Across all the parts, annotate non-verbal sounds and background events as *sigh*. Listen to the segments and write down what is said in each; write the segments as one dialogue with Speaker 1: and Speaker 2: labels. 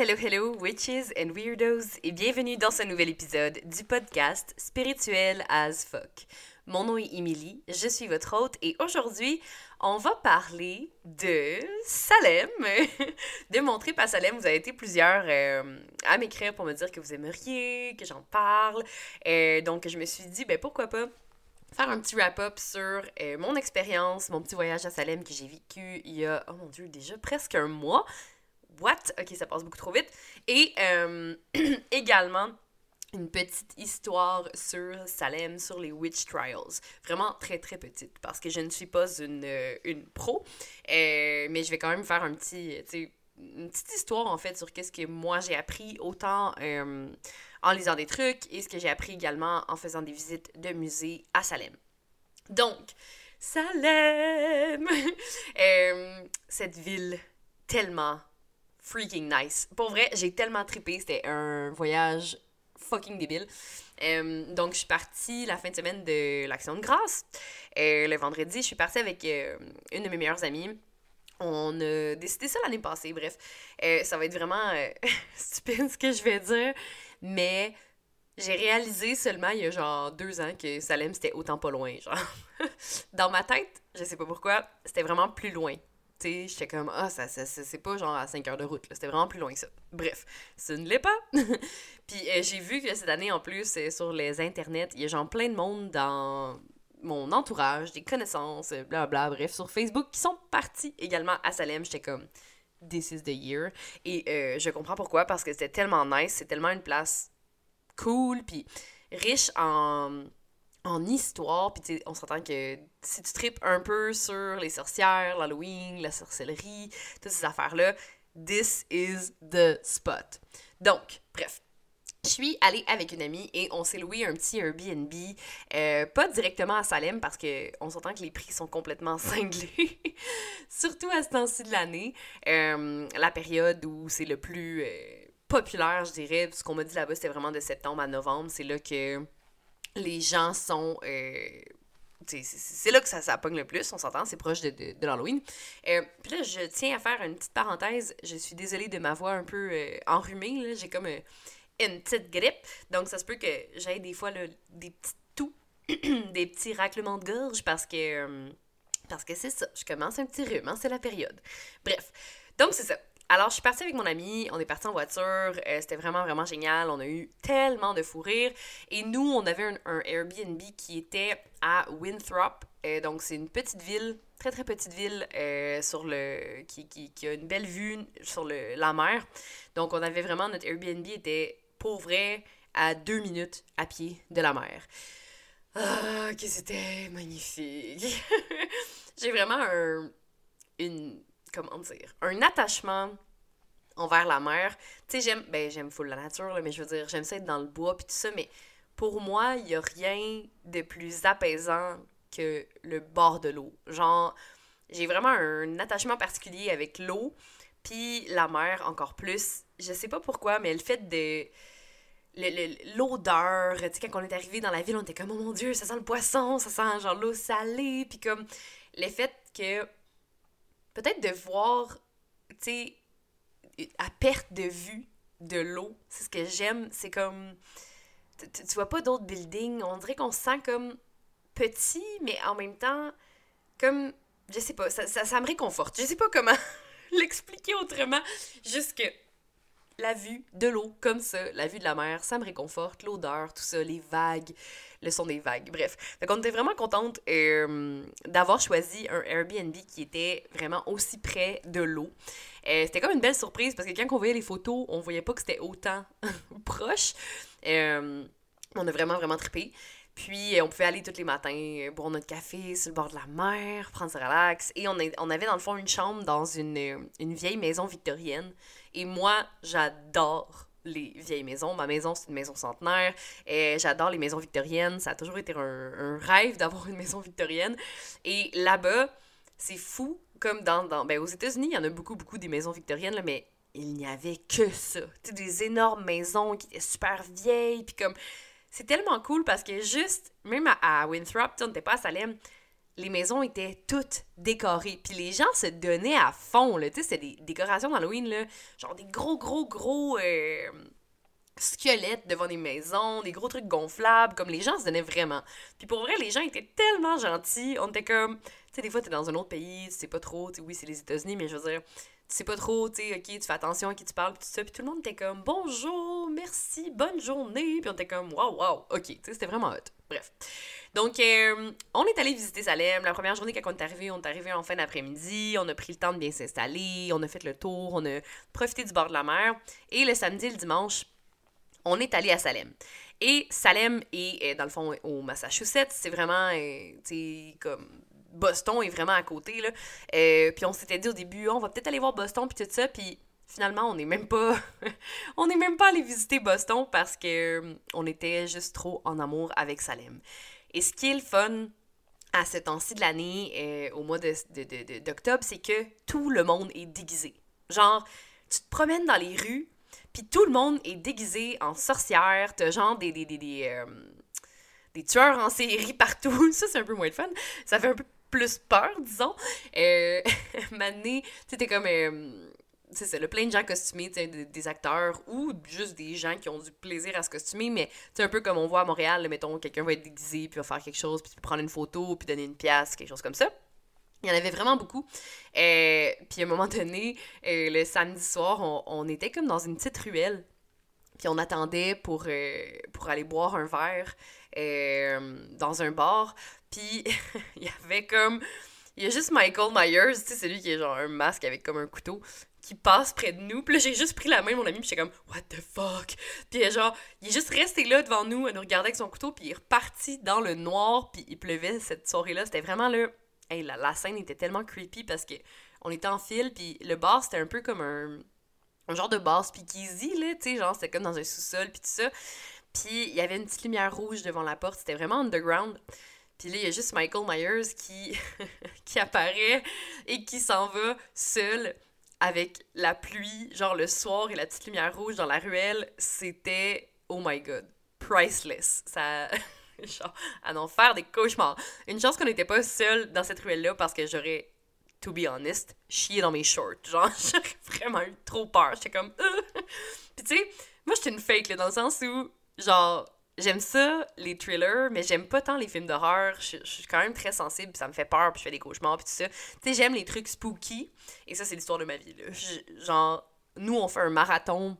Speaker 1: Hello, hello, witches and weirdos, et bienvenue dans ce nouvel épisode du podcast Spirituel as fuck. Mon nom est Emily, je suis votre hôte, et aujourd'hui, on va parler de Salem, *laughs* de mon trip Salem. Vous avez été plusieurs euh, à m'écrire pour me dire que vous aimeriez que j'en parle. Euh, donc, je me suis dit, ben pourquoi pas faire un petit wrap-up sur euh, mon expérience, mon petit voyage à Salem que j'ai vécu il y a, oh mon dieu, déjà presque un mois. What? Ok, ça passe beaucoup trop vite. Et euh, *clears throat* également une petite histoire sur Salem, sur les Witch Trials. Vraiment très très petite parce que je ne suis pas une, euh, une pro, mais je vais quand même faire un petit, une petite histoire en fait sur qu'est-ce que moi j'ai appris autant en lisant des trucs et ce que j'ai appris également en faisant des visites de musées à Salem. Donc, Salem! *laughs* Euh, cette ville tellement freaking nice. Pour vrai, j'ai tellement trippé. C'était un voyage fucking débile. Euh, donc, je suis partie la fin de semaine de l'Action de grâce. Euh, le vendredi, je suis partie avec une de mes meilleures amies. On a décidé ça l'année passée, bref. ça va être vraiment *laughs* stupide ce que je vais dire. Mais j'ai réalisé seulement il y a genre deux ans que Salem c'était autant pas loin. Genre, *laughs* dans ma tête, je sais pas pourquoi, c'était vraiment plus loin. Tu sais, j'étais comme, ah, ça, ça, c'est pas genre à 5 heures de route, c'était vraiment plus loin que ça. Bref, ce ne l'est pas. *laughs* Puis euh, j'ai vu que cette année, en plus, euh, sur les internets, il y a genre plein de monde dans mon entourage, des connaissances, bla bla, bref, sur Facebook, qui sont partis également à Salem. J'étais comme, This is the year. Et euh, je comprends pourquoi, parce que c'était tellement nice, c'est tellement une place cool, puis riche en, en histoire. Puis on s'entend que si tu tripes un peu sur les sorcières, l'Halloween, la sorcellerie, toutes ces affaires-là, this is the spot. Donc, bref, je suis allée avec une amie et on s'est loué un petit Airbnb, euh, pas directement à Salem parce que on s'entend que les prix sont complètement *laughs* cinglés, surtout à ce temps-ci de l'année, euh, la période où c'est le plus euh, populaire, je dirais. Ce qu'on m'a dit là-bas, c'était vraiment de septembre à novembre. C'est là que les gens sont c'est là que ça, ça pogne le plus, on s'entend, c'est proche de, de, l'Halloween. puis là, je tiens à faire une petite parenthèse. Je suis désolée de ma voix un peu enrhumée. J'ai comme une petite grippe. Donc, ça se peut que j'aie des fois des petits toux, *clears throat* des petits raclements de gorge parce que, euh, parce que c'est ça. Je commence un petit rhume, hein, c'est la période. Bref. Donc, c'est ça. Alors, je suis partie avec mon ami, on est parti en voiture, euh, c'était vraiment, vraiment génial, on a eu tellement de fou rire. Et nous, on avait un, Airbnb qui était à Winthrop, euh, donc c'est une petite ville, très très petite ville, sur le, qui, qui, qui, a une belle vue sur le, la mer. Donc, on avait vraiment, notre Airbnb était pour vrai, à deux minutes à pied de la mer. Ah, que c'était magnifique! *laughs* J'ai vraiment un. Une. Comment dire? Un attachement envers la mer. Tu sais, j'aime. Ben, j'aime full la nature, mais je veux dire, j'aime ça être dans le bois puis tout ça, mais pour moi, il n'y a rien de plus apaisant que le bord de l'eau. Genre, j'ai vraiment un attachement particulier avec l'eau, puis la mer encore plus. Je sais pas pourquoi, mais le fait de l'odeur, tu sais, quand on est arrivé dans la ville, on était comme, oh mon dieu, ça sent le poisson, ça sent genre l'eau salée, puis comme, le fait que, peut-être de voir, tu sais, à perte de vue de l'eau, c'est ce que j'aime, c'est comme, tu vois pas d'autres buildings, on dirait qu'on se sent comme petit, mais en même temps, comme, je sais pas, ça, ça, ça me réconforte, je sais pas comment *laughs* l'expliquer autrement, juste que la vue de l'eau comme ça, la vue de la mer, ça me réconforte, l'odeur, tout ça, les vagues, le son des vagues, bref. Donc on était vraiment contente euh, d'avoir choisi un Airbnb qui était vraiment aussi près de l'eau. Euh, c'était comme une belle surprise parce que quand on voyait les photos, on voyait pas que c'était autant *laughs* proche. Euh, on a vraiment, vraiment trippé. Puis, on pouvait aller tous les matins boire notre café sur le bord de la mer, prendre sa relax. Et on, on avait dans le fond une chambre dans une vieille maison victorienne. Et moi, j'adore les vieilles maisons. Ma maison, c'est une maison centenaire. Et j'adore les maisons victoriennes. Ça a toujours été un, rêve d'avoir une maison victorienne. Et là-bas, c'est fou. Comme dans. dans ben, aux États-Unis, il y en a beaucoup, beaucoup des maisons victoriennes, là, mais il n'y avait que ça. Tu des énormes maisons qui étaient super vieilles. Puis comme. C'est tellement cool parce que juste, même à, Winthrop, on n'était pas à Salem, les maisons étaient toutes décorées. Puis les gens se donnaient à fond, là. Tu sais, c'était des décorations d'Halloween, là. Genre des gros, gros, gros euh, squelettes devant des maisons, des gros trucs gonflables. Comme les gens se donnaient vraiment. Puis pour vrai, les gens étaient tellement gentils. On était comme... Tu sais, des fois, t'es dans un autre pays, tu sais pas trop. Tu oui, c'est les États-Unis, mais je veux dire tu sais pas trop, tu sais, ok, tu fais attention à qui tu parles, puis tout ça, puis tout le monde était comme bonjour, merci, bonne journée, puis on était comme waouh, waouh, ok, tu sais, c'était vraiment hot. Bref. Donc, euh, on est allé visiter Salem. La première journée, quand on est arrivé, on est arrivé en fin d'après-midi, on a pris le temps de bien s'installer, on a fait le tour, on a profité du bord de la mer, et le samedi et le dimanche, on est allé à Salem. Et Salem est, euh, dans le fond, au Massachusetts, c'est vraiment, euh, tu comme Boston est vraiment à côté, là. Puis on s'était dit au début, on va peut-être aller voir Boston, puis tout ça, puis finalement, on n'est même pas... *laughs* on n'est même pas allé visiter Boston parce que on était juste trop en amour avec Salem. Et ce qui est le fun à ce temps-ci de l'année, euh, au mois d'octobre, c'est que tout le monde est déguisé. Genre, tu te promènes dans les rues, puis tout le monde est déguisé en sorcière, t'as genre des... des, des, des des tueurs en série partout. *laughs* Ça, c'est un peu moins de fun. Ça fait un peu plus peur, disons. Euh, *laughs* Mané, tu sais, comme. Euh, c'est ça, le plein de gens costumés, des, des acteurs ou juste des gens qui ont du plaisir à se costumer, mais c'est un peu comme on voit à Montréal, mettons, quelqu'un va être déguisé, puis va faire quelque chose, puis prendre une photo, puis donner une pièce, quelque chose comme ça. Il y en avait vraiment beaucoup. Euh, puis à un moment donné, euh, le samedi soir, on, on, était comme dans une petite ruelle. Puis on attendait pour, euh, pour aller boire un verre dans un bar. Puis *laughs* il y avait comme. Il y a juste Michael Myers, tu sais, celui qui est genre un masque avec comme un couteau, qui passe près de nous. Puis là, j'ai juste pris la main de mon ami, puis j'étais comme, What the fuck? Puis genre, il est juste resté là devant nous, à nous regarder avec son couteau, puis il est reparti dans le noir, puis il pleuvait cette soirée-là. C'était vraiment là. Hey, la, scène était tellement creepy parce que on était en file, puis le bar, c'était un peu comme un, un genre de bar speakeasy, là, tu sais, genre, c'était comme dans un sous-sol, puis tout ça. Puis il y avait une petite lumière rouge devant la porte, c'était vraiment underground. Puis là, il y a juste Michael Myers qui, *laughs* qui apparaît et qui s'en va seul avec la pluie, genre le soir et la petite lumière rouge dans la ruelle. C'était, oh my god, priceless. Ça. *laughs* genre, à en faire des cauchemars. Une chance qu'on n'était pas seul dans cette ruelle-là parce que j'aurais, to be honest, chié dans mes shorts. Genre, *laughs* j'aurais vraiment eu trop peur. J'étais comme. *laughs* Puis tu sais, moi, j'étais une fake, là, dans le sens où, genre, J'aime ça, les thrillers, mais j'aime pas tant les films d'horreur. Je, suis quand même très sensible, ça me fait peur, puis je fais des cauchemars, puis tout ça. Tu sais, j'aime les trucs spooky, et ça, c'est l'histoire de ma vie, là. genre, nous, on fait un marathon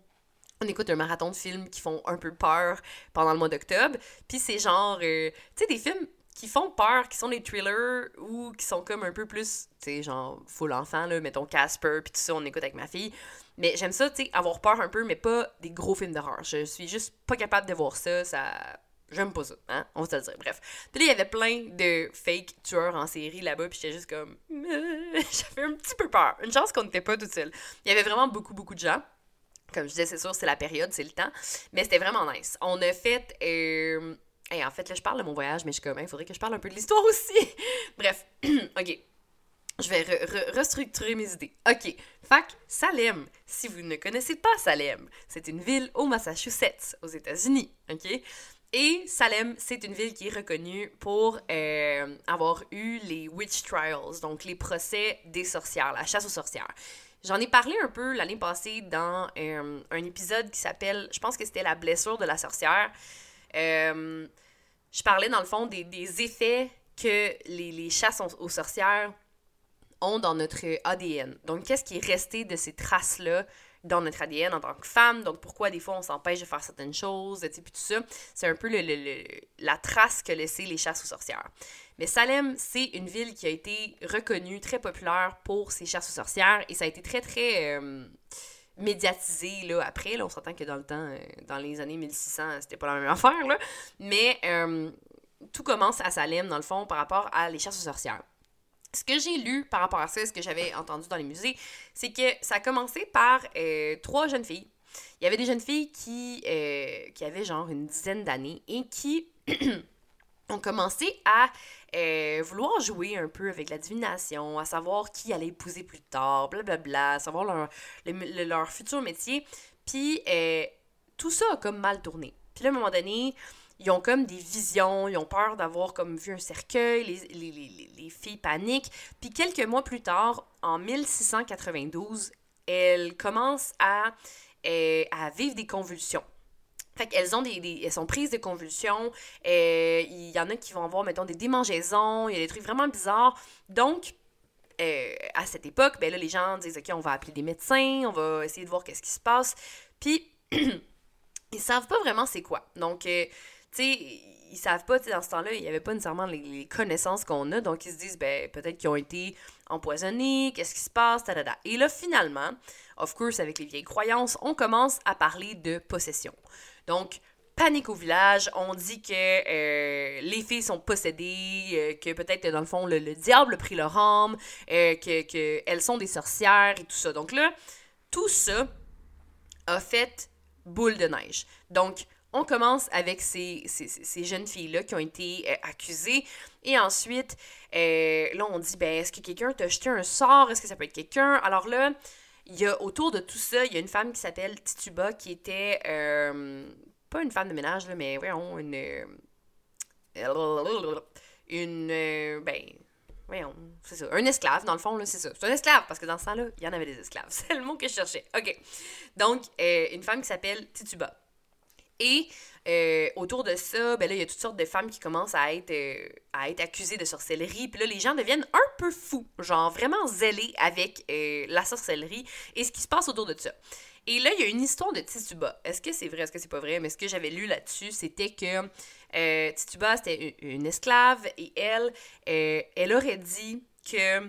Speaker 1: on écoute un marathon de films qui font un peu peur pendant le mois d'octobre. Puis c'est genre, euh, tu sais, des films qui font peur, qui sont des thrillers ou qui sont comme un peu plus, tu sais, genre, full enfant, là, mettons Casper, puis tout ça, on écoute avec ma fille. Mais j'aime ça, tu sais, avoir peur un peu, mais pas des gros films d'horreur. Je suis juste pas capable de voir ça, ça... J'aime pas ça, hein? On va se le dire. Bref. Puis là, il y avait plein de fake tueurs en série là-bas, puis j'étais juste comme... *laughs* J'avais un petit peu peur. Une chance qu'on n'était pas tout seul. Il y avait vraiment beaucoup, beaucoup de gens. Comme je disais, c'est sûr, c'est la période, c'est le temps. Mais c'était vraiment nice. On a fait... Euh... en fait, là, je parle de mon voyage, mais je suis comme, il faudrait que je parle un peu de l'histoire aussi. *laughs* Bref, *clears throat* ok. Je vais restructurer mes idées. OK. Fac, Salem. Si vous ne connaissez pas Salem, c'est une ville au Massachusetts, aux États-Unis. OK? Et Salem, c'est une ville qui est reconnue pour euh, avoir eu les witch trials, donc les procès des sorcières, la chasse aux sorcières. J'en ai parlé un peu l'année passée dans euh, un épisode qui s'appelle, je pense que c'était la blessure de la sorcière. Euh, je parlais dans le fond des, effets que les, les chasses aux sorcières ont dans notre ADN. Donc, qu'est-ce qui est resté de ces traces-là dans notre ADN en tant que femme? Donc, pourquoi des fois on s'empêche de faire certaines choses, et puis tout ça? C'est un peu la trace que laissé les chasses aux sorcières. Mais Salem, c'est une ville qui a été reconnue, très populaire pour ses chasses aux sorcières, et ça a été très, très... Euh, médiatisé là après on s'entend que dans le temps euh, dans les années 1600 c'était pas la même *laughs* affaire là mais euh, tout commence à Salem dans le fond par rapport à les chasses aux sorcières ce que j'ai lu par rapport à ça, ce que j'avais entendu dans les musées, c'est que ça a commencé par euh, trois jeunes filles. Il y avait des jeunes filles qui, euh, qui avaient genre une dizaine d'années et qui *clears throat* ont commencé à euh, vouloir jouer un peu avec la divination, à savoir qui allait épouser plus tard, blablabla, à savoir leur, leur futur métier. Puis tout ça a comme mal tourné. Puis là, à un moment donné, ils ont comme des visions, ils ont peur d'avoir comme vu un cercueil, les, les, filles paniquent. Puis quelques mois plus tard, en 1692, elles commencent à, euh, à vivre des convulsions. Fait qu'elles ont des, elles sont prises de convulsions. Euh, il y en a qui vont avoir, mettons, des démangeaisons. Il y a des trucs vraiment bizarres. Donc, euh, à cette époque, ben là, les gens disent, OK, on va appeler des médecins, on va essayer de voir qu'est-ce qui se passe. Puis, *clears throat* ils savent pas vraiment c'est quoi. Donc, tu sais, ils savent pas, dans ce temps-là, il y avait pas nécessairement les, connaissances qu'on a. Donc, ils se disent, ben, peut-être qu'ils ont été empoisonnés, qu'est-ce qui se passe, ta Et là, finalement, of course, avec les vieilles croyances, on commence à parler de possession. Donc, panique au village. On dit que euh, les filles sont possédées, euh, que peut-être dans le fond le, diable a pris leur âme, euh, que qu'elles sont des sorcières et tout ça. Donc là, tout ça a fait boule de neige. Donc, on commence avec ces, ces, jeunes filles-là qui ont été accusées. Et ensuite, là, on dit, ben, est-ce que quelqu'un t'a jeté un sort? Est-ce que ça peut être quelqu'un? Alors là, il y a autour de tout ça, il y a une femme qui s'appelle Tituba qui était pas une femme de ménage, là, mais voyons, une. Euh, une. Euh, ben. Voyons, c'est ça. Un esclave, dans le fond, là, c'est ça. C'est un esclave, parce que dans ce temps-là, il y en avait des esclaves. *laughs* C'est le mot que je cherchais. OK. Donc, euh, une femme qui s'appelle Tituba. Et autour de ça, ben là, il y a toutes sortes de femmes qui commencent à être, à être accusées de sorcellerie. Puis là, les gens deviennent un peu fous, genre vraiment zélés avec la sorcellerie et ce qui se passe autour de ça. Et là, il y a une histoire de Tituba. Est-ce que c'est vrai, est-ce que c'est pas vrai? Mais ce que j'avais lu là-dessus, c'était que euh, Tituba, c'était une, esclave et elle, euh, elle aurait dit que.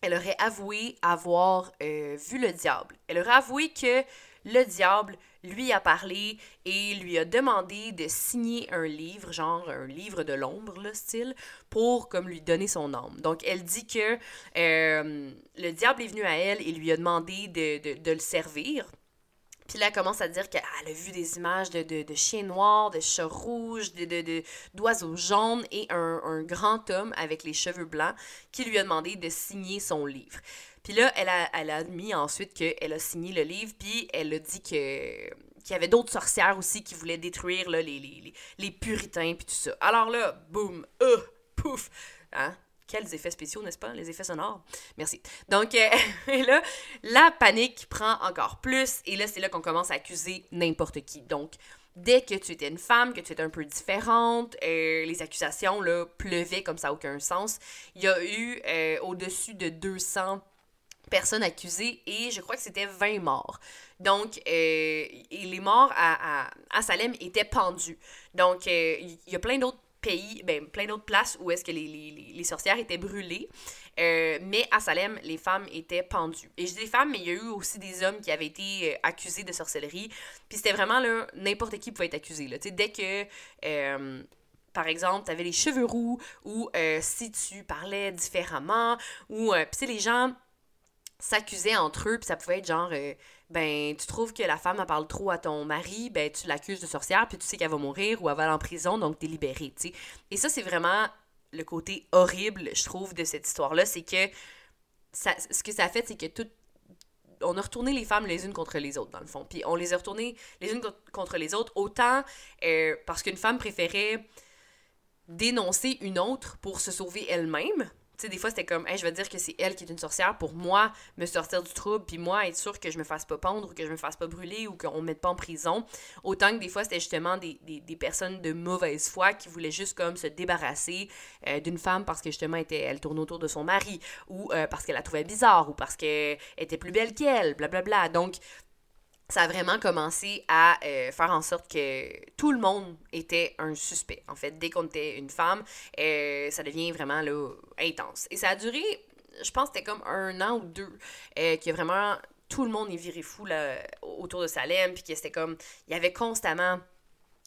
Speaker 1: Elle aurait avoué avoir euh, vu le diable. Elle aurait avoué que le diable lui a parlé et lui a demandé de signer un livre, genre un livre de l'ombre, le style, pour comme lui donner son âme. Donc elle dit que euh, le diable est venu à elle et lui a demandé de, le servir. Puis là, elle commence à dire qu'elle a vu des images de, de, chiens noirs, de chats rouges, d'oiseaux jaunes et un, grand homme avec les cheveux blancs qui lui a demandé de signer son livre. Puis là, elle a, elle a admis ensuite qu'elle a signé le livre, puis elle a dit que qu'il y avait d'autres sorcières aussi qui voulaient détruire là, les, les, les, puritains, puis tout ça. Alors là, boum, euh, pouf, hein? Quels effets spéciaux, n'est-ce pas? Les effets sonores. Merci. Donc, euh, *laughs* là, la panique prend encore plus. Et là, c'est là qu'on commence à accuser n'importe qui. Donc, dès que tu étais une femme, que tu étais un peu différente, euh, les accusations là, pleuvaient comme ça, aucun sens. Il y a eu au-dessus de 200 personnes accusées et je crois que c'était 20 morts. Donc, euh, les morts à, à, Salem étaient pendus. Donc, euh, il y a plein d'autres pays, ben, plein d'autres places où est-ce que les, les, sorcières étaient brûlées. Euh, mais à Salem, les femmes étaient pendues. Et je dis femmes, mais il y a eu aussi des hommes qui avaient été accusés de sorcellerie. Puis c'était vraiment là, n'importe qui pouvait être accusé. Là. dès que par exemple, tu avais les cheveux roux ou si tu parlais différemment ou tu sais les gens s'accusaient entre eux, puis ça pouvait être genre, euh, ben, tu trouves que la femme, elle parle trop à ton mari, ben, tu l'accuses de sorcière, puis tu sais qu'elle va mourir ou elle va aller en prison, donc t'es libéré, tu sais. Et ça, c'est vraiment le côté horrible, je trouve, de cette histoire-là, c'est que ça, ce que ça a fait, c'est que tout. On a retourné les femmes les unes contre les autres, dans le fond. Puis on les a retournées les unes contre les autres, autant euh, parce qu'une femme préférait dénoncer une autre pour se sauver elle-même, tu sais, des fois, c'était comme, je vais dire que c'est elle qui est une sorcière pour moi me sortir du trouble, puis moi être sûr que je me fasse pas pendre ou que je me fasse pas brûler ou qu'on me mette pas en prison. Autant que des fois, c'était justement des, personnes de mauvaise foi qui voulaient juste comme se débarrasser euh, d'une femme parce que justement, elle, elle tourne autour de son mari ou euh, parce qu'elle la trouvait bizarre ou parce qu'elle était plus belle qu'elle, blablabla. Donc, ça a vraiment commencé à euh, faire en sorte que tout le monde était un suspect. En fait, dès qu'on était une femme, euh, ça devient vraiment là, intense. Et ça a duré, je pense, c'était comme un an ou deux, euh, que vraiment tout le monde est viré fou là, autour de Salem, puis que c'était comme, il y avait constamment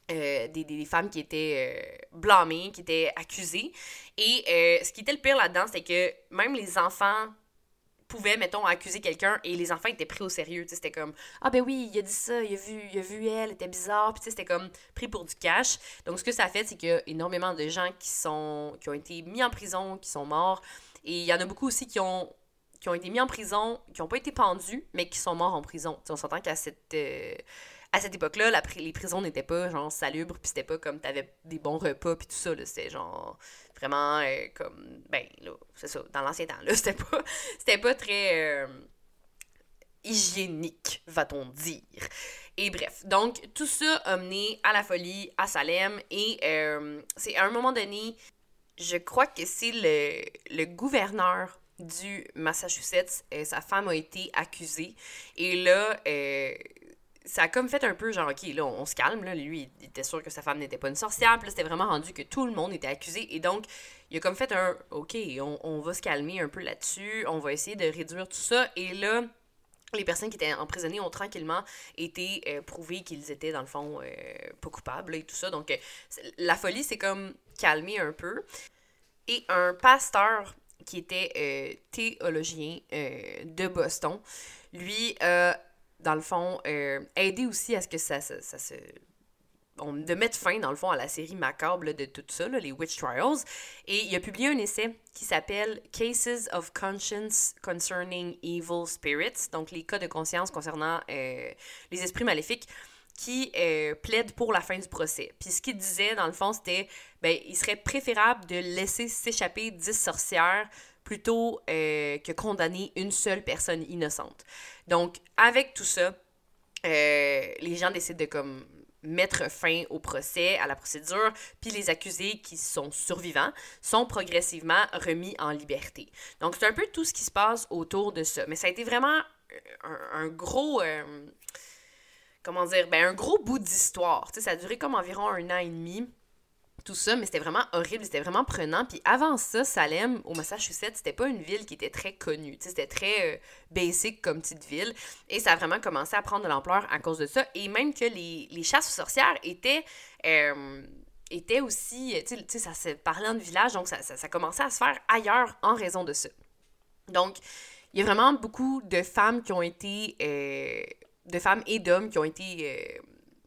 Speaker 1: des, des, femmes qui étaient blâmées, qui étaient accusées. Et ce qui était le pire là-dedans, c'est que même les enfants pouvait, mettons, accuser quelqu'un et les enfants étaient pris au sérieux. C'était comme Ah ben oui, il a dit ça, il a vu, il a vu elle, était bizarre. Puis c'était comme pris pour du cash. Donc ce que ça a fait, c'est qu'il y a énormément de gens qui, sont, qui ont été mis en prison, qui sont morts. Et il y en a beaucoup aussi qui ont, qui ont été mis en prison, qui n'ont pas été pendus, mais qui sont morts en prison. on s'entend qu'à cette. Euh, à cette époque-là, les prisons n'étaient pas genre salubres, puis c'était pas comme t'avais des bons repas, puis tout ça, là. C'était genre vraiment euh, comme. Ben, là, c'est ça, dans l'ancien temps, là. *laughs* C'était pas, pas très. Euh, hygiénique, va-t-on dire. Et bref, donc tout ça a mené à la folie à Salem et euh, c'est à un moment donné, je crois que c'est le, gouverneur du Massachusetts, euh, sa femme a été accusée et là, ça a comme fait un peu genre, ok, là, on, se calme, là, lui, il était sûr que sa femme n'était pas une sorcière, puis là, c'était vraiment rendu que tout le monde était accusé, et donc, il a comme fait un, ok, on, va se calmer un peu là-dessus, on va essayer de réduire tout ça, et là, les personnes qui étaient emprisonnées ont tranquillement été euh, prouvées qu'ils étaient, dans le fond, euh, pas coupables et tout ça. Donc, euh, la folie s'est comme calmée un peu. Et un pasteur qui était théologien de Boston, lui, dans le fond, aidé aussi à ce que ça, ça se de mettre fin, dans le fond, à la série macabre de tout ça, les Witch Trials. Et il a publié un essai qui s'appelle Cases of Conscience Concerning Evil Spirits, donc les cas de conscience concernant euh, les esprits maléfiques qui euh, plaide pour la fin du procès. Puis ce qu'il disait, dans le fond, c'était ben, il serait préférable de laisser s'échapper 10 sorcières plutôt euh, que condamner une seule personne innocente. Donc, avec tout ça, les gens décident de comme mettre fin au procès, à la procédure, puis les accusés qui sont survivants sont progressivement remis en liberté. Donc c'est un peu tout ce qui se passe autour de ça. Mais ça a été vraiment un, gros... Euh, comment dire? Ben un gros bout d'histoire. Ça a duré comme environ un an et demi tout ça, mais c'était vraiment horrible, c'était vraiment prenant. Puis avant ça, Salem, au Massachusetts, c'était pas une ville qui était très connue. C'était très euh, basic comme petite ville. Et ça a vraiment commencé à prendre de l'ampleur à cause de ça. Et même que les, les chasses aux sorcières étaient. Euh, étaient aussi, tu sais, ça se parlait de village, donc ça, ça, commençait à se faire ailleurs en raison de ça. Donc, il y a vraiment beaucoup de femmes qui ont été, euh, de femmes et d'hommes qui ont été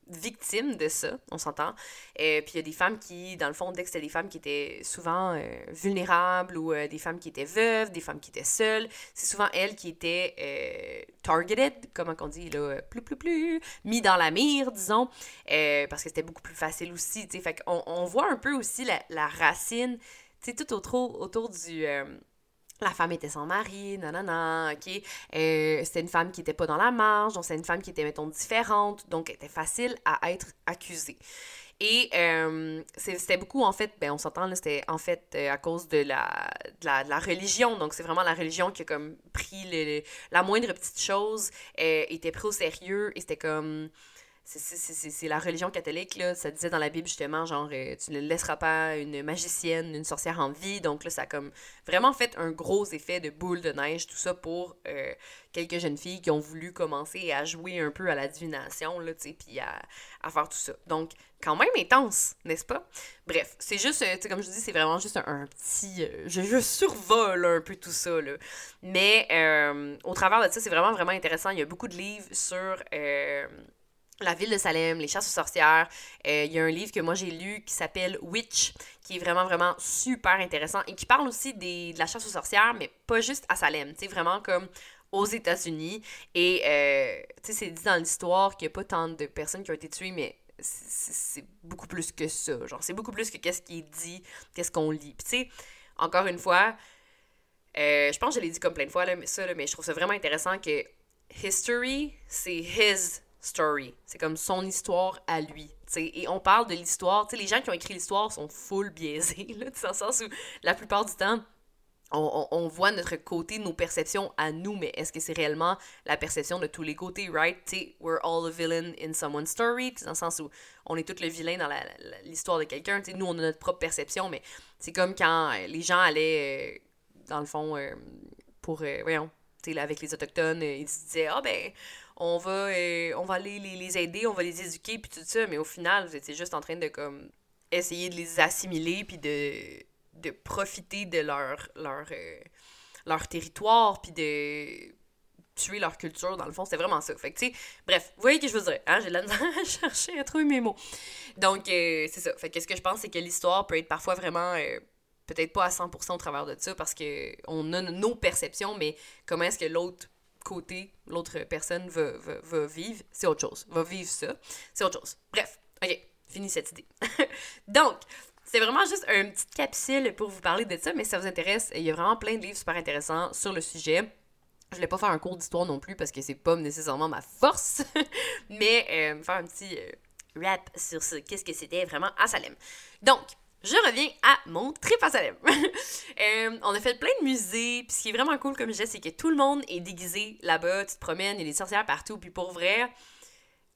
Speaker 1: victimes de ça, on s'entend. et euh, puis il y a des femmes qui, dans le fond, dès que c'était des femmes qui étaient souvent euh, vulnérables ou euh, des femmes qui étaient veuves, des femmes qui étaient seules, c'est souvent elles qui étaient targeted, comment on dit, là, plus, plus, plus, mis dans la mire, disons, parce que c'était beaucoup plus facile aussi, tu sais. Fait qu'on on voit un peu aussi la, la racine, tu sais, tout autour, autour du la femme était sans mari, nanana, ok. Euh, c'était une femme qui était pas dans la marge, donc c'est une femme qui était, mettons, différente, donc était facile à être accusée. Et euh, c'était beaucoup, en fait, ben on s'entend, c'était en fait euh, à cause de la, de la, religion. Donc, c'est vraiment la religion qui a comme pris le, la moindre petite chose, était pris au sérieux, et c'était comme c'est la religion catholique. Ça disait dans la Bible, justement, genre, euh, tu ne laisseras pas une magicienne, une sorcière en vie. Donc là, ça a comme vraiment fait un gros effet de boule de neige, tout ça pour euh, quelques jeunes filles qui ont voulu commencer à jouer un peu à la divination, là, tu sais, puis à, à, faire tout ça. Donc, quand même intense, n'est-ce pas? Bref, c'est juste, euh, tu sais, comme je dis, c'est vraiment juste un, petit... je, je, survole un peu tout ça, là. Mais au travers de ça, c'est vraiment, vraiment intéressant. Il y a beaucoup de livres sur la ville de Salem, les chasses aux sorcières. Euh, il y a un livre que moi j'ai lu qui s'appelle Witch, qui est vraiment, vraiment super intéressant et qui parle aussi des, de la chasse aux sorcières, mais pas juste à Salem, tu sais, vraiment comme aux États-Unis. Et, euh, tu sais, c'est dit dans l'histoire qu'il n'y a pas tant de personnes qui ont été tuées, mais c'est beaucoup plus que ça. Genre, c'est beaucoup plus que qu'est-ce qui est dit, qu'est-ce qu'on lit. Puis, tu sais, encore une fois, euh, je pense que je l'ai dit comme plein de fois, là, mais ça, mais je trouve ça vraiment intéressant que history, c'est his story. C'est comme son histoire à lui. Et on parle de l'histoire. Les gens qui ont écrit l'histoire sont full biaisés, *laughs* là, dans le sens où la plupart du temps, on, on, voit notre côté, nos perceptions à nous, mais est-ce que c'est réellement la perception de tous les côtés, right? T'sais, we're all a villain in someone's story, dans le sens où on est tout le vilain dans l'histoire de quelqu'un. Nous, on a notre propre perception, mais c'est comme quand euh, les gens allaient, euh, dans le fond, euh, pour, voyons, avec les Autochtones, ils se disaient, ah ben, on va, euh, on va aller les, aider, on va les éduquer, puis tout ça, mais au final, vous étiez juste en train de comme essayer de les assimiler, puis de, de profiter de leur, leur, euh, leur territoire, puis de tuer leur culture, dans le fond, c'est vraiment ça. Fait que, bref, vous voyez ce que je veux dire, hein? J'ai de la misère à *laughs* chercher à trouver mes mots. Donc, euh, c'est ça. Fait que ce que je pense, c'est que l'histoire peut être parfois vraiment, peut-être pas à 100% au travers de ça, parce que on a nos perceptions, mais comment est-ce que l'autre côté, l'autre personne va, vivre, c'est autre chose. Va vivre ça, c'est autre chose. Bref, ok, fini cette idée. *laughs* Donc, c'est vraiment juste une petite capsule pour vous parler de ça, mais si ça vous intéresse, il y a vraiment plein de livres super intéressants sur le sujet. Je voulais pas faire un cours d'histoire non plus parce que c'est pas nécessairement ma force, *laughs* mais euh, faire un petit euh, rap sur ce qu'est-ce que c'était vraiment à Salem. Donc, je reviens à mon trip à Salem. *laughs* Euh, on a fait plein de musées, puis ce qui est vraiment cool, comme disais, c'est que tout le monde est déguisé là-bas, tu te promènes, il y a des sorcières partout, puis pour vrai,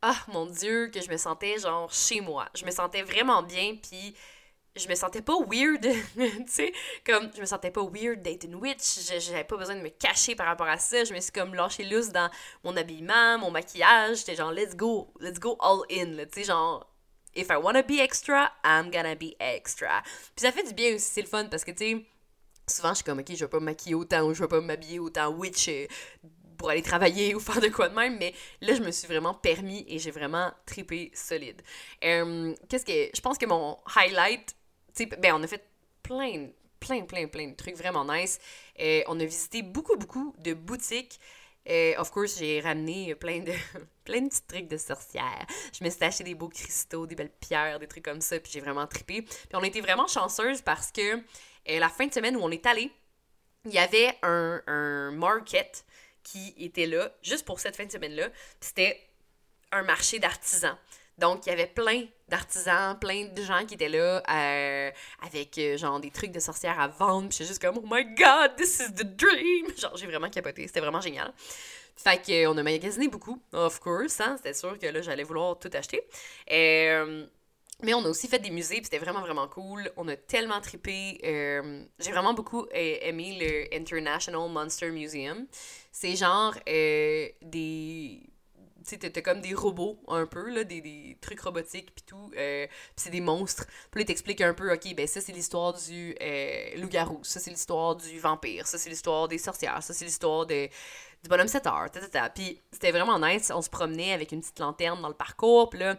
Speaker 1: ah mon dieu, que je me sentais genre chez moi. Je me sentais vraiment bien, puis je me sentais pas weird, *laughs* tu sais, comme je me sentais pas weird d'être une witch, j'avais pas besoin de me cacher par rapport à ça, je me suis comme lâché loose dans mon habillement, mon maquillage, j'étais genre let's go, let's go all in, tu sais, genre if I wanna be extra, I'm gonna be extra. Puis ça fait du bien aussi, c'est le fun parce que tu sais, souvent je suis comme ok, je vais pas me maquiller autant ou je vais pas m'habiller autant witch euh, pour aller travailler *laughs* ou faire de quoi de même, mais là, je me suis vraiment permis et j'ai vraiment tripé solide. Qu'est-ce que. Je pense que mon highlight ben, on a fait plein, plein, plein, plein de trucs vraiment nice. Euh, on a visité beaucoup, beaucoup de boutiques. Euh, of course, j'ai ramené plein de, *laughs* plein de petits trucs de sorcière. Je me suis acheté des beaux cristaux, des belles pierres, des trucs comme ça, puis j'ai vraiment trippé. Puis on été vraiment chanceuse parce que euh, la fin de semaine où on est allé, il y avait un, un market qui était là, juste pour cette fin de semaine-là. C'était un marché d'artisans. Donc, il y avait plein d'artisans, plein de gens qui étaient là euh, avec euh, genre des trucs de sorcières à vendre. Puis j'étais juste comme, oh my god, this is the dream! *laughs* Genre, j'ai vraiment capoté. C'était vraiment génial. Fait qu'on a magasiné beaucoup, of course. Hein? C'était sûr que là, j'allais vouloir tout acheter. Euh, mais on a aussi fait des musées, puis c'était vraiment, vraiment cool. On a tellement trippé. j'ai vraiment beaucoup aimé le International Monster Museum. C'est genre des tu sais, t'as comme des robots un peu, là, des, des trucs robotiques puis tout, euh, puis c'est des monstres. Puis là, t'expliques un peu, ok, ben ça c'est l'histoire du euh, loup-garou, ça c'est l'histoire du vampire, ça c'est l'histoire des sorcières, ça c'est l'histoire de, du bonhomme 7 heures, Puis c'était vraiment nice, on se promenait avec une petite lanterne dans le parcours, puis là,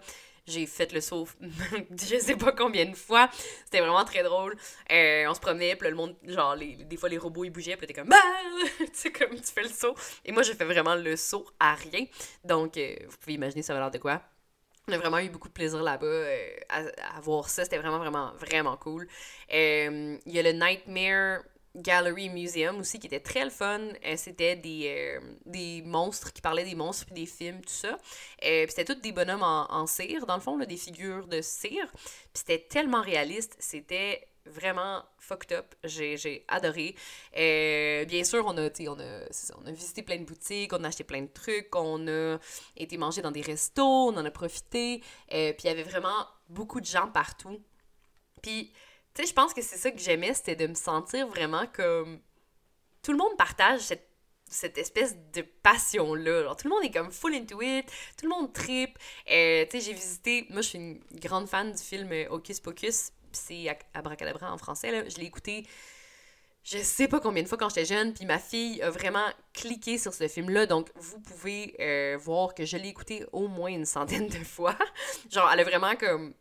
Speaker 1: j'ai fait le saut *laughs* je sais pas combien de fois. C'était vraiment très drôle. Euh, on se promenait, puis le monde, genre, des fois les robots ils bougeaient, puis t'es comme, bah! *laughs* tu sais, comme tu fais le saut. Et moi, j'ai fait vraiment le saut à rien. Donc, euh, vous pouvez imaginer ça va l'air de quoi. On a vraiment eu beaucoup de plaisir là-bas euh, à, voir ça. C'était vraiment, vraiment, vraiment cool. Il y a le Nightmare Gallery Museum aussi, qui était très le fun. Euh, c'était des, euh, des monstres qui parlaient des monstres puis des films, tout ça. Euh, puis c'était tous des bonhommes en, cire, dans le fond, des figures de cire. Puis c'était tellement réaliste, c'était vraiment fucked up. J'ai adoré. bien sûr, on a, on, a, on a visité plein de boutiques, on a acheté plein de trucs, on a été manger dans des restos, on en a profité. puis il y avait vraiment beaucoup de gens partout. Puis tu sais, je pense que c'est ça que j'aimais, c'était de me sentir vraiment comme. Tout le monde partage cette, cette espèce de passion-là. Tout le monde est comme full into it, tout le monde trip. Euh, tu sais, j'ai visité. Moi, je suis une grande fan du film euh, Hocus Pocus, c'est Abracadabra en français, là. Je l'ai écouté je sais pas combien de fois quand j'étais jeune, puis ma fille a vraiment cliqué sur ce film-là, donc vous pouvez euh, voir que je l'ai écouté au moins une centaine de fois. *laughs* Genre, elle a vraiment comme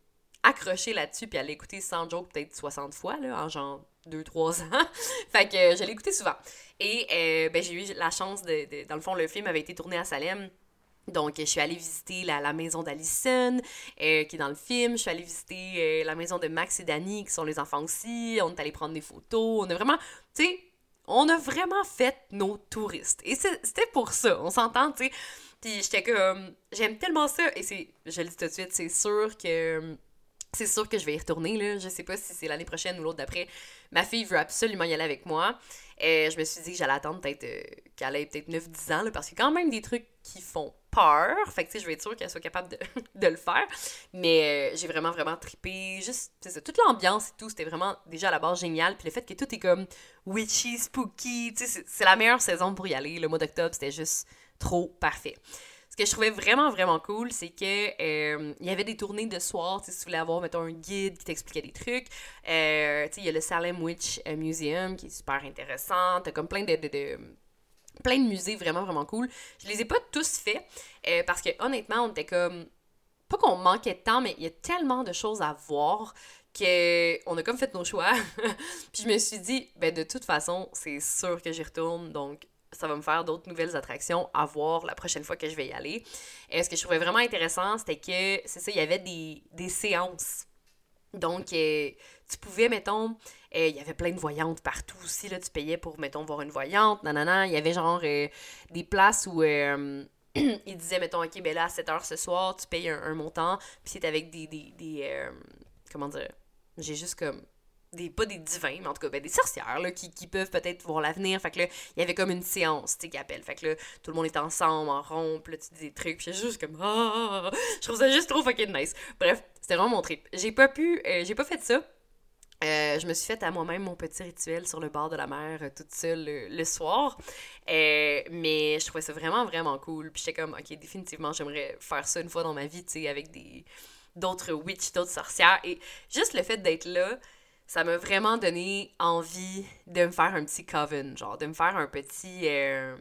Speaker 1: accroché là-dessus, puis l'a écouté sans joke peut-être 60 fois, là, en genre 2-3 *laughs* ans. fait que euh, je l'ai écouté souvent. Et euh, ben, j'ai eu la chance de, Dans le fond, le film avait été tourné à Salem. Donc, je suis allée visiter la, la maison d'Alison, euh, qui est dans le film. Je suis allée visiter la maison de Max et Danny, qui sont les enfants aussi. On est allé prendre des photos. On a vraiment, tu sais, on a vraiment fait nos touristes. Et c'était pour ça, on s'entend, tu sais. Puis j'étais comme, j'aime tellement ça. Et c'est, je le dis tout de suite, c'est sûr que c'est sûr que je vais y retourner, là. Je sais pas si c'est l'année prochaine ou l'autre d'après. Ma fille veut absolument y aller avec moi. Et je me suis dit que j'allais attendre peut-être euh, qu'elle ait peut-être 9-10 ans, là, parce qu'il y a quand même des trucs qui font peur. Fait que, tu sais, je vais être sûre qu'elle soit capable *laughs* de, le faire. Mais euh, j'ai vraiment, vraiment tripé. Juste, toute l'ambiance et tout, c'était vraiment déjà à la base génial. Puis le fait que tout est comme witchy, spooky, c'est la meilleure saison pour y aller. Le mois d'octobre, c'était juste trop parfait que je trouvais vraiment, vraiment cool, c'est que euh, y avait des tournées de soir, si tu voulais avoir, mettons, un guide qui t'expliquait des trucs. Euh, il y a le Salem Witch euh, Museum qui est super intéressant. T'as comme plein de, plein de musées vraiment, vraiment cool. Je les ai pas tous faits parce que honnêtement, on était comme. Pas qu'on manquait de temps, mais il y a tellement de choses à voir qu'on a comme fait nos choix. *laughs* Puis je me suis dit, ben de toute façon, c'est sûr que j'y retourne. Donc, ça va me faire d'autres nouvelles attractions à voir la prochaine fois que je vais y aller. Et ce que je trouvais vraiment intéressant, c'était que, c'est ça, il y avait des, des séances. Donc, euh, tu pouvais, mettons, euh, il y avait plein de voyantes partout aussi, là, tu payais pour, mettons, voir une voyante, nanana, il y avait genre euh, des places où *clears throat* ils disaient, mettons, ok, ben là, à 7 h ce soir, tu payes un, montant, puis c'est avec des, des, des comment dire, j'ai juste comme des pas des divins, mais en tout cas ben, des sorcières là, qui, qui peuvent peut-être voir l'avenir. Fait que là, il y avait comme une séance, tu sais, qui appelle. Fait que là, tout le monde est ensemble, en là, tu dis des trucs, j'ai juste comme ah, je trouve ça juste trop fucking nice. Bref, c'était vraiment mon trip. J'ai pas pu, euh, j'ai pas fait ça. Euh, je me suis fait à moi-même mon petit rituel sur le bord de la mer euh, toute seule le, soir. mais je trouvais ça vraiment, vraiment cool. Puis j'étais comme, ok, définitivement, j'aimerais faire ça une fois dans ma vie, tu sais, avec des d'autres witches, d'autres sorcières. Et juste le fait d'être là, ça m'a vraiment donné envie de me faire un petit coven, genre de me faire un petit. Euh,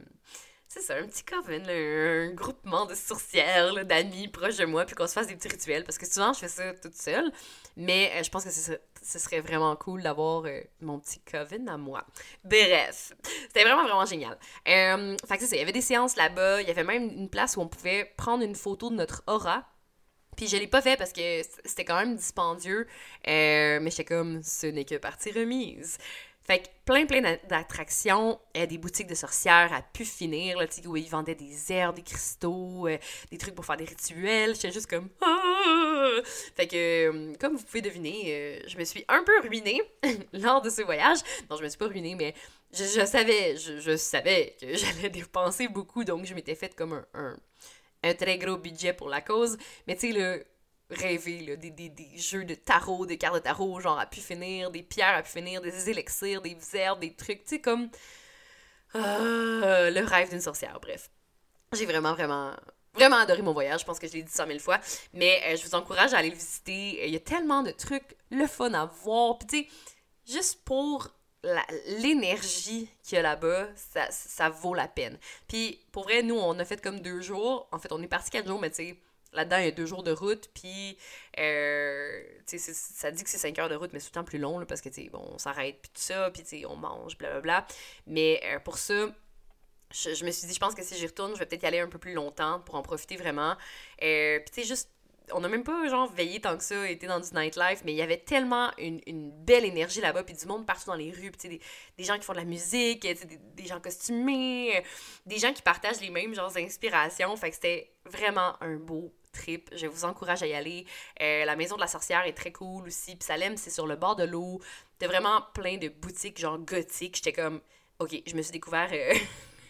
Speaker 1: c'est ça, un petit coven, un groupement de sorcières, d'amis proches de moi, puis qu'on se fasse des petits rituels. Parce que souvent, je fais ça toute seule. Mais euh, je pense que ce serait, vraiment cool d'avoir euh, mon petit coven à moi. Bref, c'était vraiment, vraiment génial. fait que c'est ça, il y avait des séances là-bas. Il y avait même une place où on pouvait prendre une photo de notre aura puis je l'ai pas fait parce que c'était quand même dispendieux, euh, mais j'étais comme, ce n'est que partie remise. Fait que plein, plein d'attractions, euh, des boutiques de sorcières à pu finir, là, où ils vendaient des airs, des cristaux, euh, des trucs pour faire des rituels. J'étais juste comme... Ah! Fait que, comme vous pouvez deviner, je me suis un peu ruinée *laughs* lors de ce voyage. Non, je me suis pas ruinée, mais je, savais, je, savais que *laughs* j'allais dépenser beaucoup, donc je m'étais faite comme un très gros budget pour la cause. Mais tu sais, le rêver, des, des, jeux de tarot, des cartes de tarot, genre, a pu finir, des pierres à pu finir, des élixirs, des herbes, des trucs, tu sais, comme euh, le rêve d'une sorcière, bref. J'ai vraiment, vraiment, vraiment adoré mon voyage, je pense que je l'ai dit 100 000 fois, mais euh, je vous encourage à aller le visiter, il y a tellement de trucs, le fun à voir, puis tu sais, juste pour l'énergie qu'il y a là-bas, ça, ça, vaut la peine. Puis, pour vrai, nous, on a fait comme deux jours. En fait, on est parti quatre jours, mais tu sais, là-dedans, il y a deux jours de route. Puis, euh, tu sais, ça dit que c'est cinq heures de route, mais c'est tout le temps plus long, là, parce que, tu sais, bon, on s'arrête, puis tout ça, puis, tu sais, on mange, blablabla. Mais euh, pour ça, je, me suis dit, je pense que si j'y retourne, je vais peut-être y aller un peu plus longtemps pour en profiter vraiment. Euh, puis, tu sais, juste on n'a même pas genre veillé tant que ça, été dans du nightlife, mais il y avait tellement une, belle énergie là-bas, puis du monde partout dans les rues, puis des, des gens qui font de la musique, des, des, gens costumés, des gens qui partagent les mêmes genres d'inspiration. Fait que c'était vraiment un beau trip. Je vous encourage à y aller. Euh, la maison de la sorcière est très cool aussi. Puis Salem, c'est sur le bord de l'eau. T'as vraiment plein de boutiques genre gothiques. J'étais comme, ok, je me suis découvert. Euh,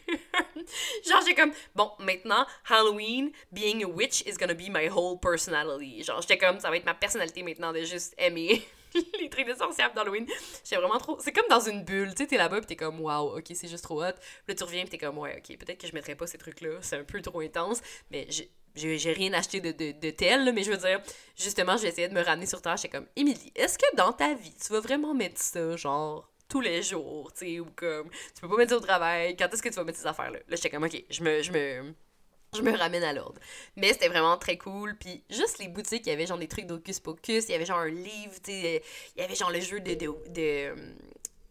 Speaker 1: *laughs* *laughs* genre, j'ai comme, bon, maintenant, Halloween, being a witch is gonna be my whole personality. Genre, j'étais comme, ça va être ma personnalité maintenant de juste aimer *laughs* les trucs de sorcières d'Halloween. J'étais vraiment trop. C'est comme dans une bulle, tu sais, t'es là-bas pis t'es comme, waouh, ok, c'est juste trop hot. Puis là, tu reviens pis t'es comme, ouais, ok, peut-être que je mettrais pas ces trucs-là, c'est un peu trop intense, mais j'ai rien acheté de, tel, mais je veux dire, justement, j'ai essayé de me ramener sur terre. J'étais comme, Émilie, est-ce que dans ta vie, tu vas vraiment mettre ça, genre, tous les jours, tu sais, ou comme, tu peux pas mettre ça au travail, quand est-ce que tu vas mettre ces affaires-là? Là, j'étais comme, ok, je me, je me, je me ramène à l'ordre. Mais c'était vraiment très cool. Puis juste les boutiques, il y avait genre des trucs d'Ocus Pocus, il y avait genre un livre, tu sais, il y avait genre le jeu de, de, de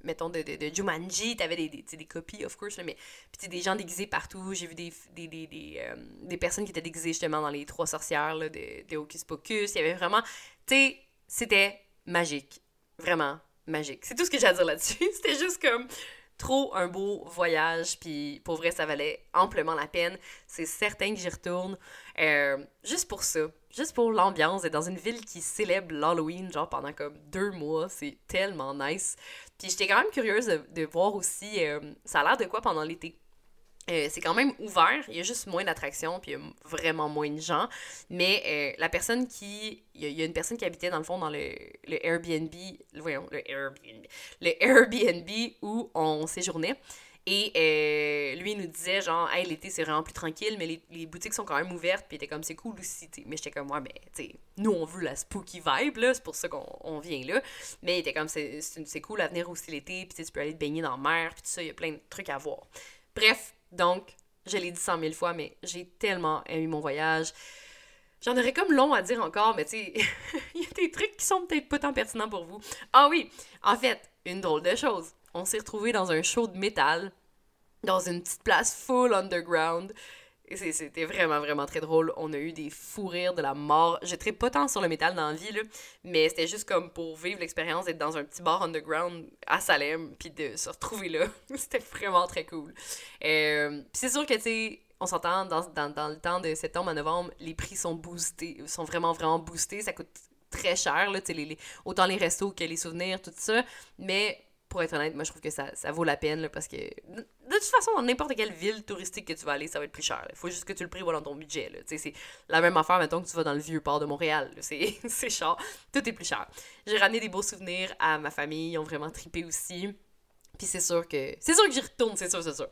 Speaker 1: mettons, de, de, de Jumanji, t'avais des, des, des copies, of course, mais puis des gens déguisés partout. J'ai vu des, des, des, des, euh, des, personnes qui étaient déguisées justement dans les trois sorcières là, de, de Hocus Pocus. Il y avait vraiment, tu sais, c'était magique. Vraiment magique. C'est tout ce que j'ai à dire là-dessus. *laughs* C'était juste comme trop un beau voyage, puis pour vrai, ça valait amplement la peine. C'est certain que j'y retourne. Euh, juste pour ça, juste pour l'ambiance, et dans une ville qui célèbre l'Halloween, genre pendant comme deux mois, c'est tellement nice. Puis j'étais quand même curieuse de, voir aussi, euh, ça a l'air de quoi pendant l'été? Euh, c'est quand même ouvert, il y a juste moins d'attractions, puis il y a vraiment moins de gens. Mais euh, la personne qui. Il y, a une personne qui habitait dans le fond dans le, le Airbnb. Voyons, le Airbnb. Le Airbnb où on séjournait. Et euh, lui, il nous disait, genre, hey, l'été, c'est vraiment plus tranquille, mais les, boutiques sont quand même ouvertes, puis il était comme, c'est cool aussi, Mais j'étais comme, ouais, mais, tu sais, nous, on veut la spooky vibe, là, c'est pour ça qu'on vient là. Mais il était comme, c'est cool à venir aussi l'été, puis tu peux aller te baigner dans la mer, puis tout ça, il y a plein de trucs à voir. Bref, donc, je l'ai dit cent mille fois, mais j'ai tellement aimé mon voyage. J'en aurais comme long à dire encore, mais tu sais, *laughs* il y a des trucs qui sont peut-être pas tant pertinents pour vous. Ah oui, en fait, une drôle de chose. On s'est retrouvés dans un show de métal dans une petite place full underground. C'était vraiment, vraiment très drôle. On a eu des fous rires de la mort. Je traite pas tant sur le métal dans la vie, là, mais c'était juste comme pour vivre l'expérience d'être dans un petit bar underground à Salem, puis de se retrouver là. *laughs* c'était vraiment très cool. Euh, c'est sûr que, tu on s'entend, dans, dans, dans, le temps de septembre à novembre, les prix sont boostés, sont vraiment, vraiment boostés. Ça coûte très cher, là, les, les, autant les restos que les souvenirs, tout ça. Mais pour être honnête, moi je trouve que ça, ça vaut la peine parce que de toute façon, dans n'importe quelle ville touristique que tu vas aller, ça va être plus cher. Il faut juste que tu le prévois dans ton budget. C'est la même affaire, mettons que tu vas dans le vieux port de Montréal. *laughs* C'est cher. Tout est plus cher. J'ai ramené des beaux souvenirs à ma famille. Ils ont vraiment tripé aussi. Puis c'est sûr que. C'est sûr que j'y retourne, c'est sûr, c'est sûr.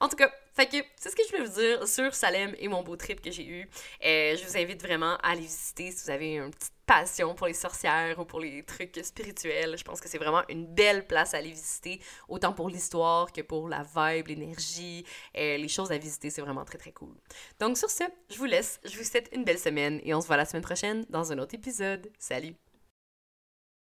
Speaker 1: En tout cas, fait que c'est ce que je voulais vous dire sur Salem et mon beau trip que j'ai eu. Euh, je vous invite vraiment à aller visiter si vous avez une petite passion pour les sorcières ou pour les trucs spirituels. Je pense que c'est vraiment une belle place à aller visiter, autant pour l'histoire que pour la vibe, l'énergie, euh, les choses à visiter. C'est vraiment très très cool. Donc sur ce, je vous laisse. Je vous souhaite une belle semaine et on se voit la semaine prochaine dans un autre épisode. Salut!